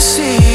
see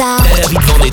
Vendetta.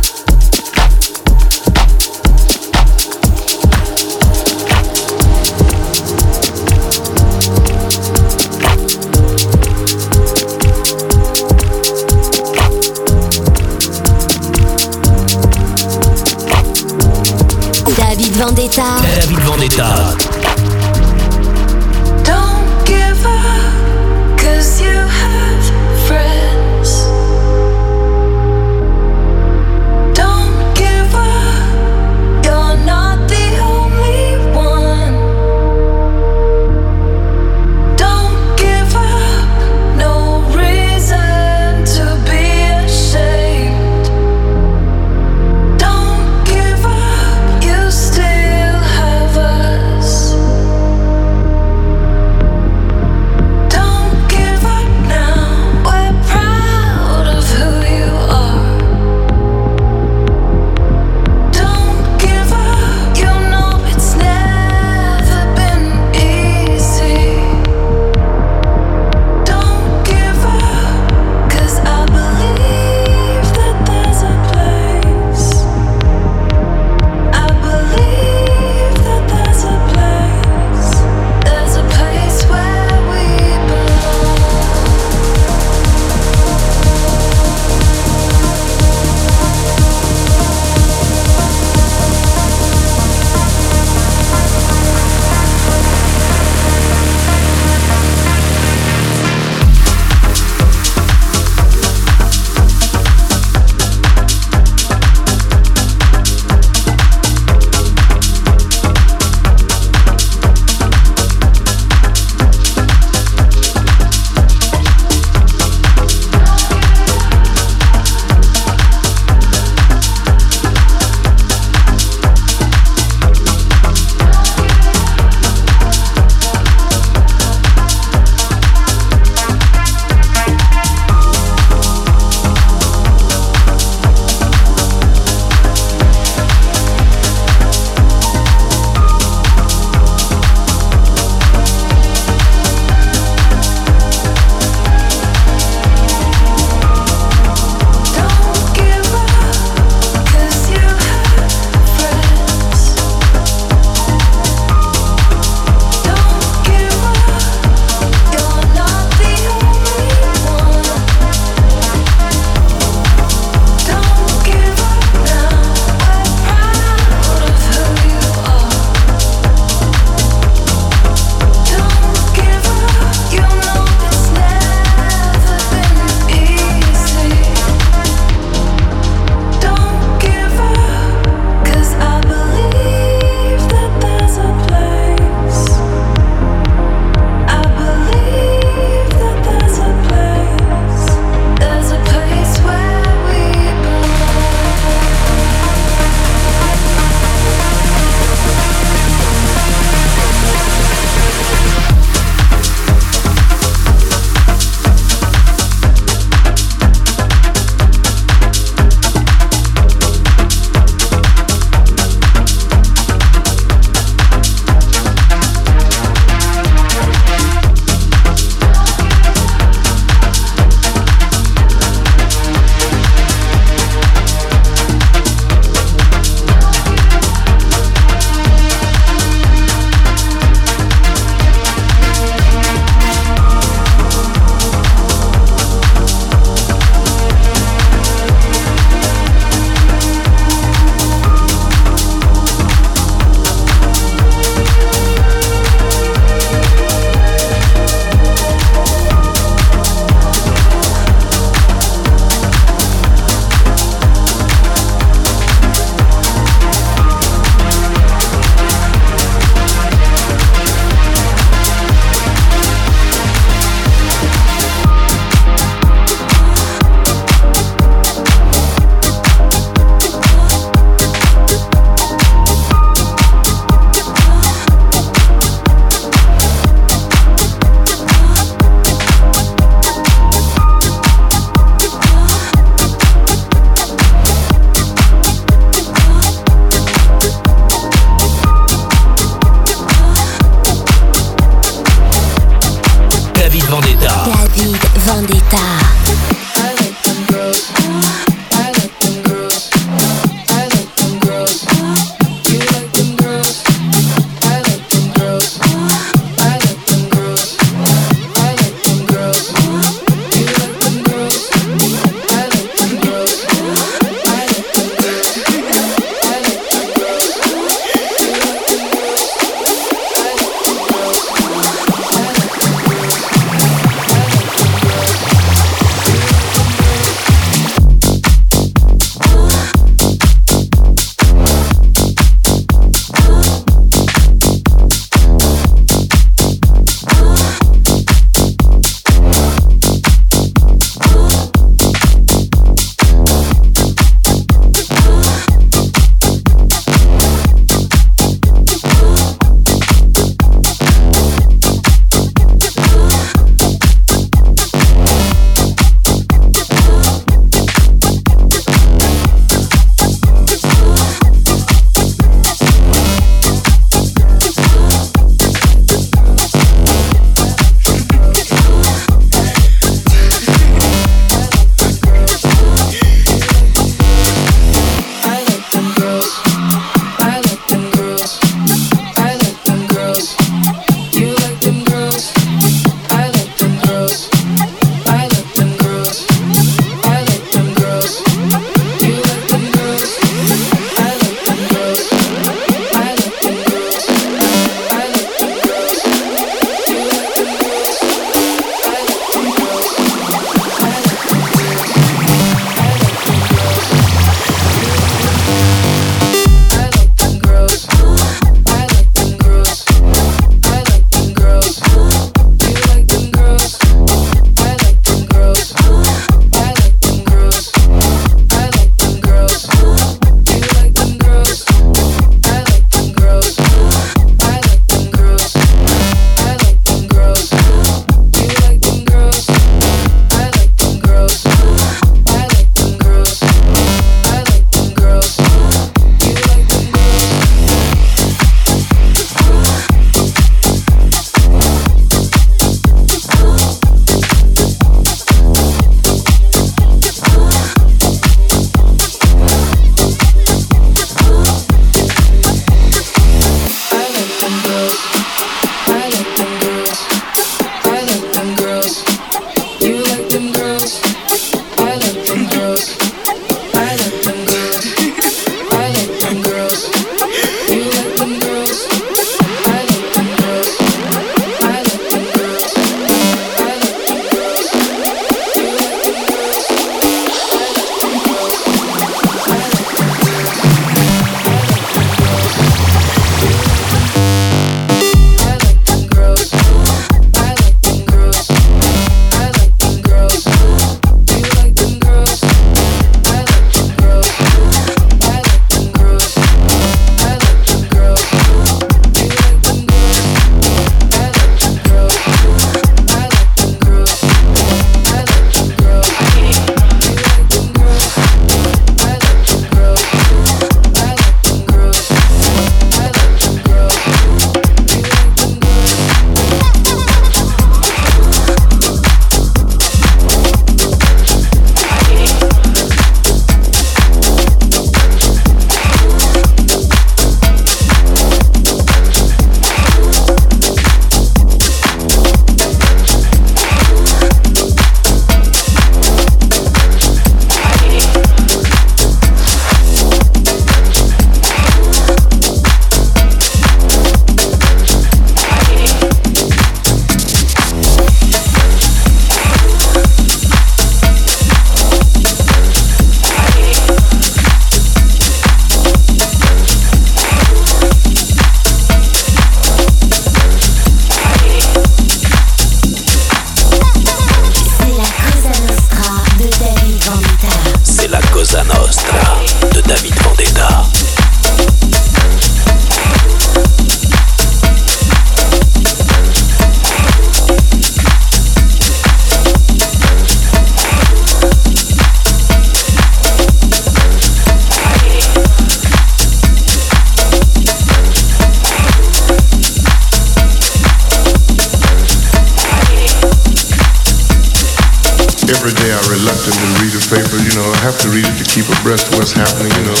Happening, you know.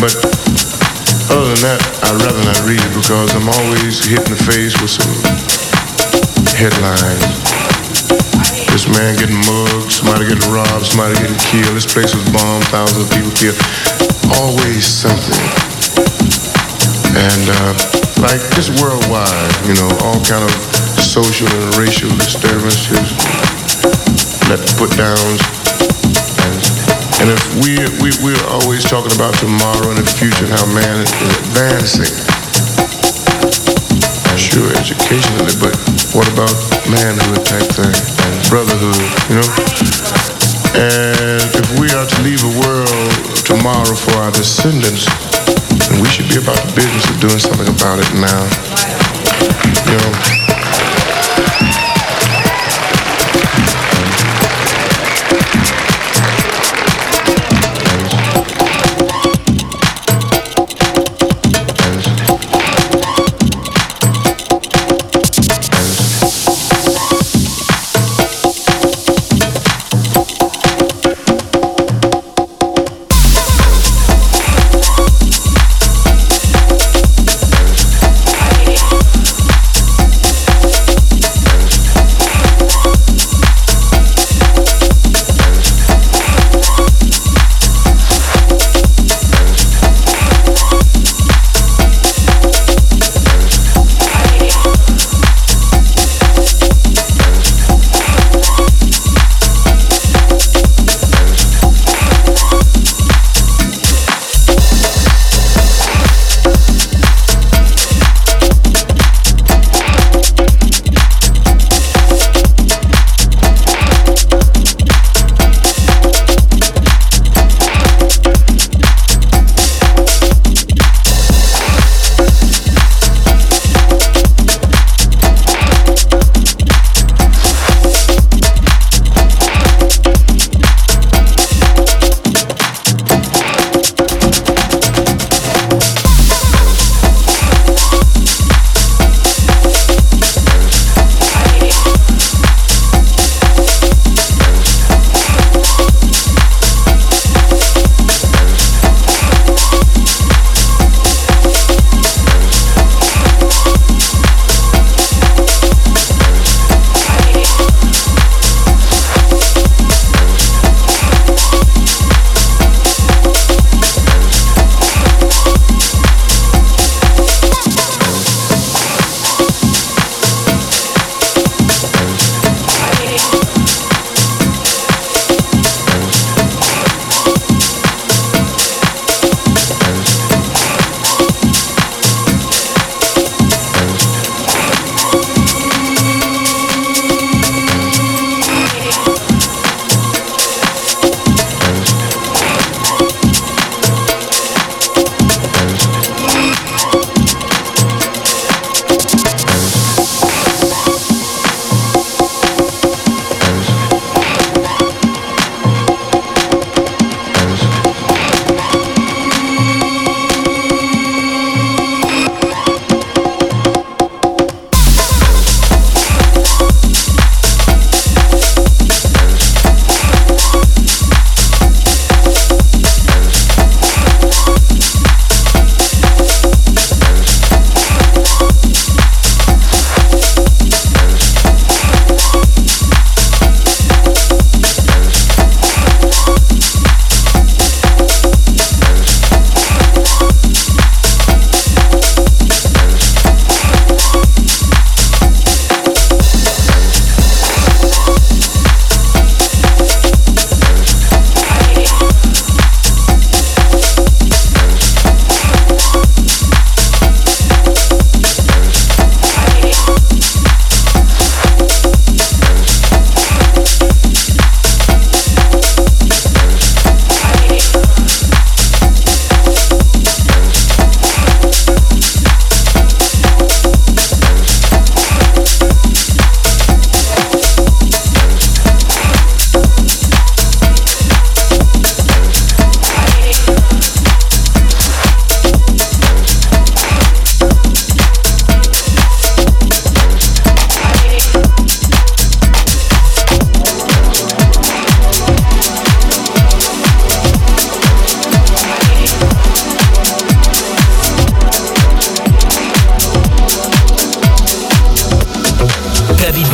But other than that, I'd rather not read because I'm always hit in the face with some headlines. This man getting mugged, somebody getting robbed, somebody getting killed. This place was bombed, thousands of people killed. Always something. And uh, like just worldwide, you know, all kind of social and racial disturbances, let put downs. And, if we, we, we're always talking about tomorrow and the future and how man is advancing, sure, educationally, but what about manhood type thing and brotherhood, you know? And if we are to leave a world tomorrow for our descendants, then we should be about the business of doing something about it now. You know?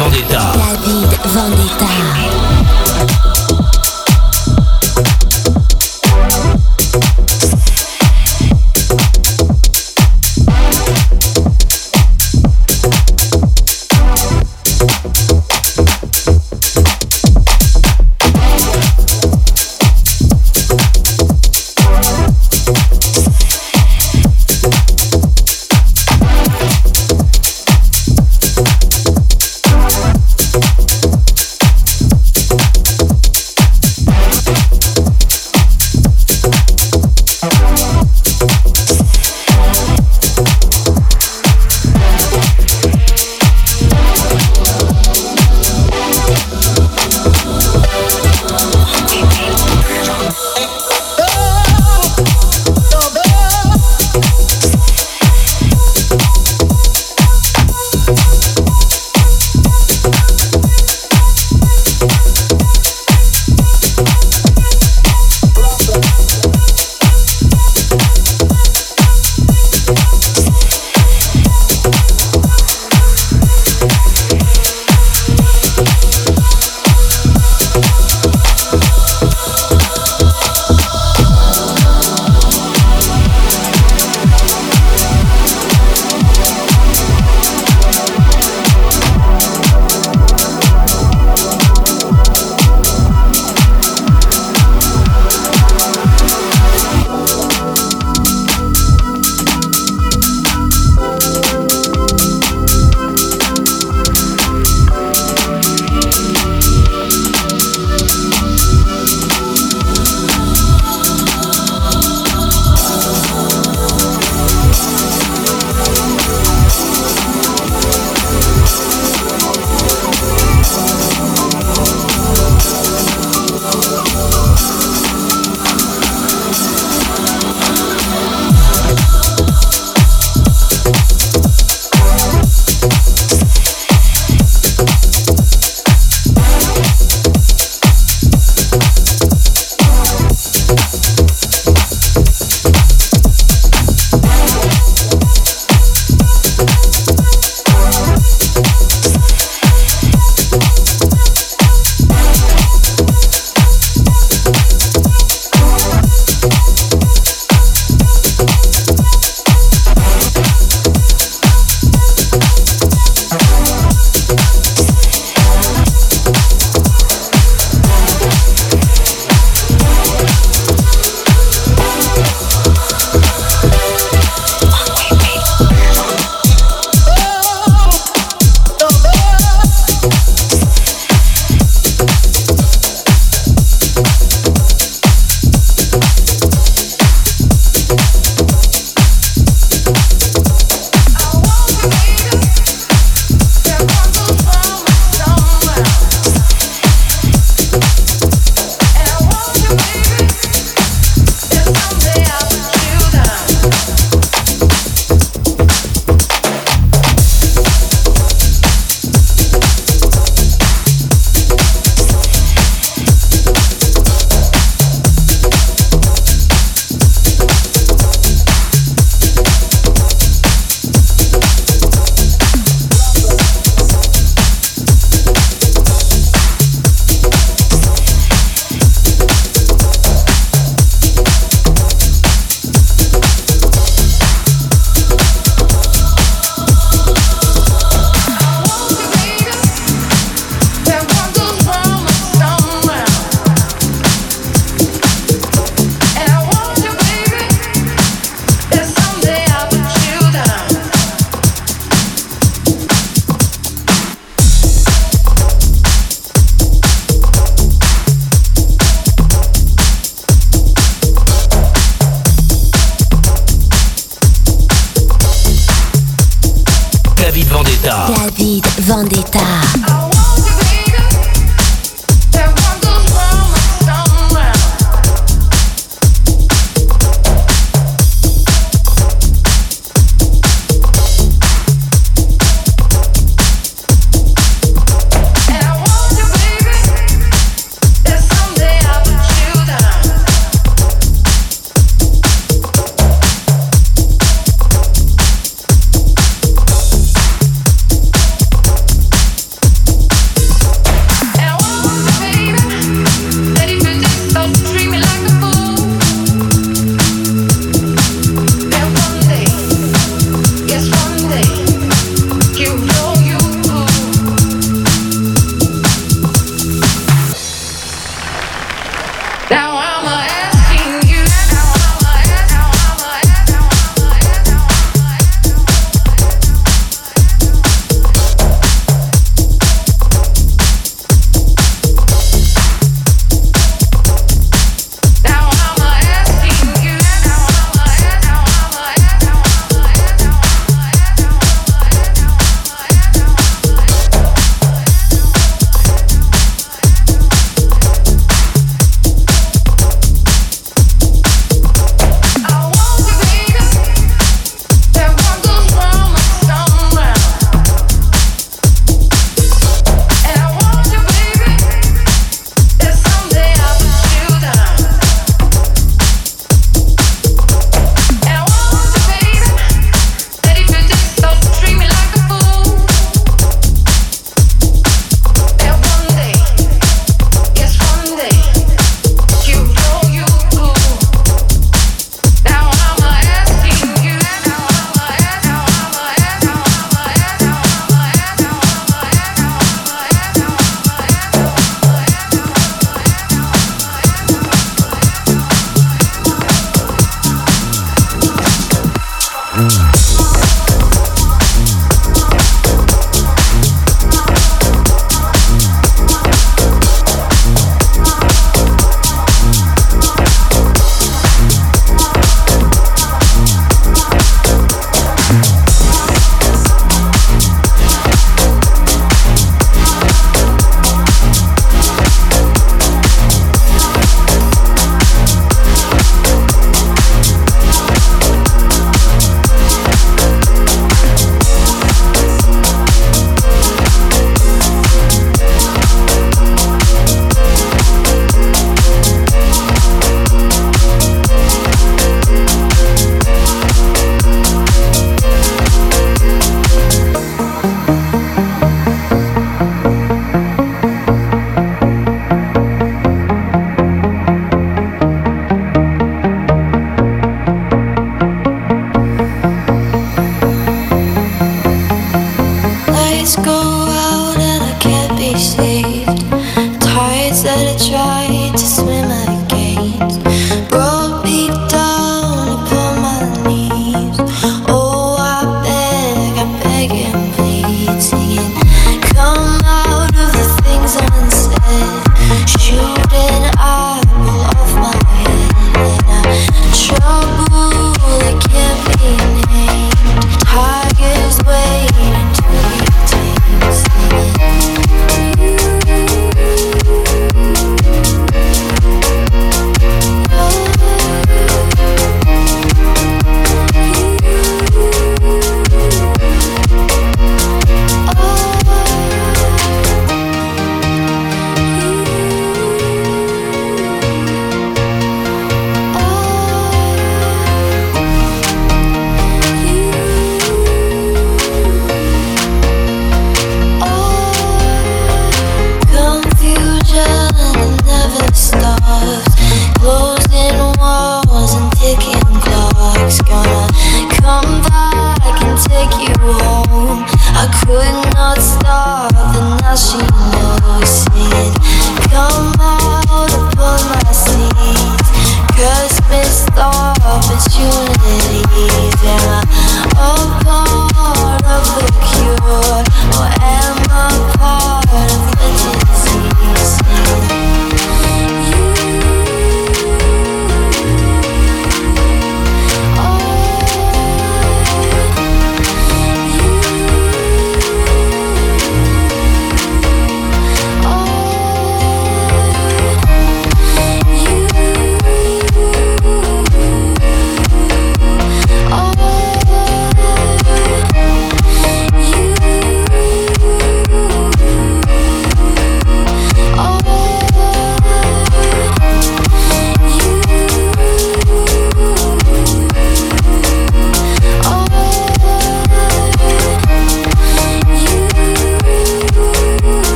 Vendetta. David Vendetta.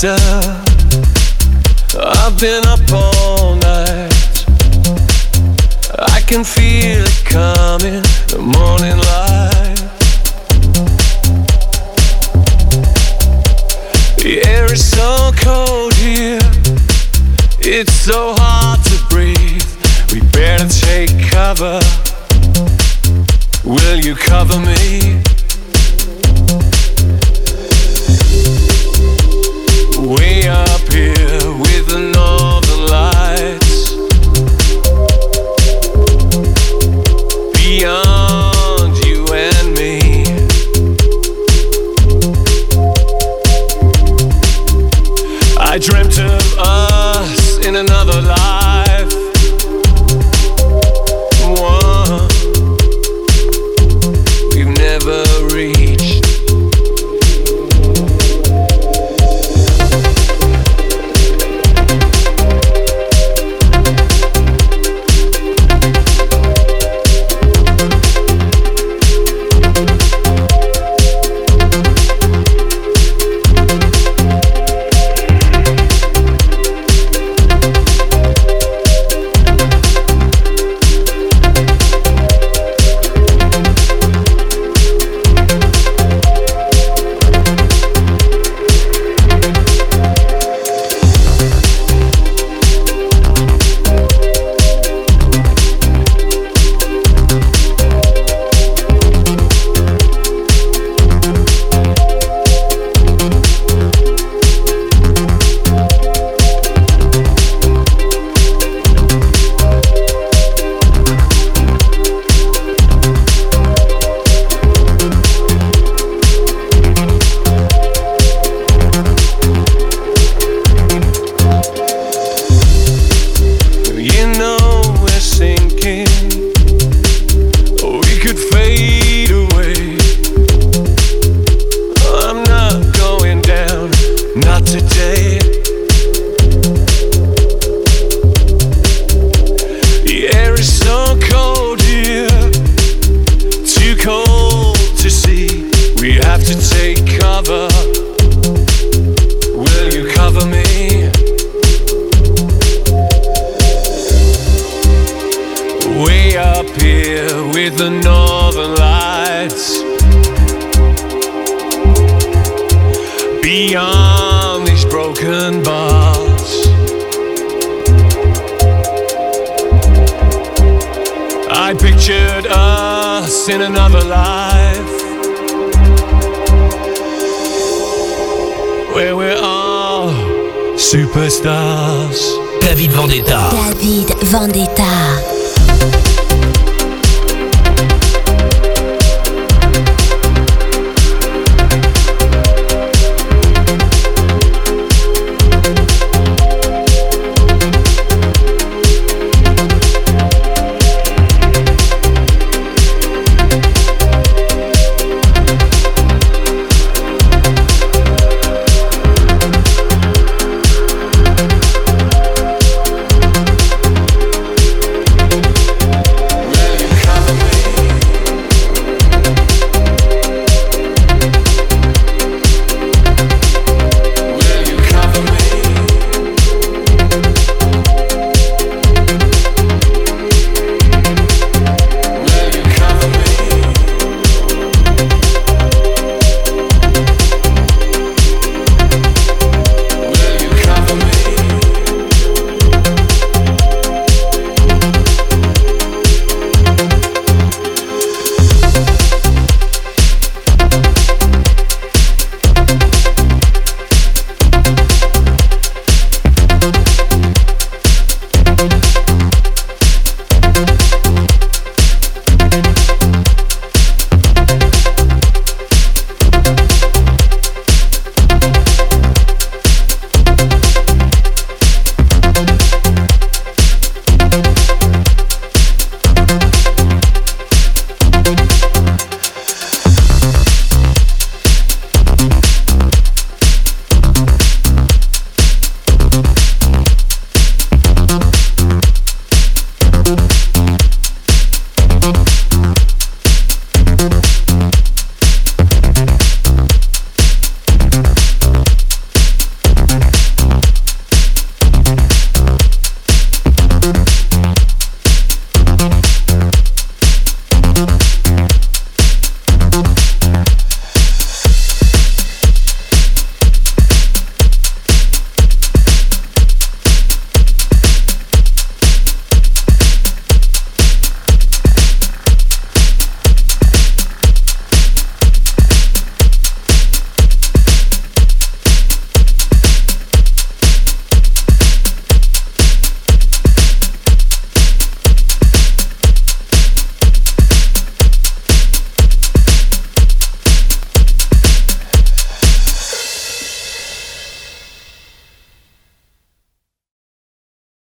I've been up all night. I can feel it coming, the morning light. The air is so cold here, it's so hard to breathe. We better take cover. Will you cover me?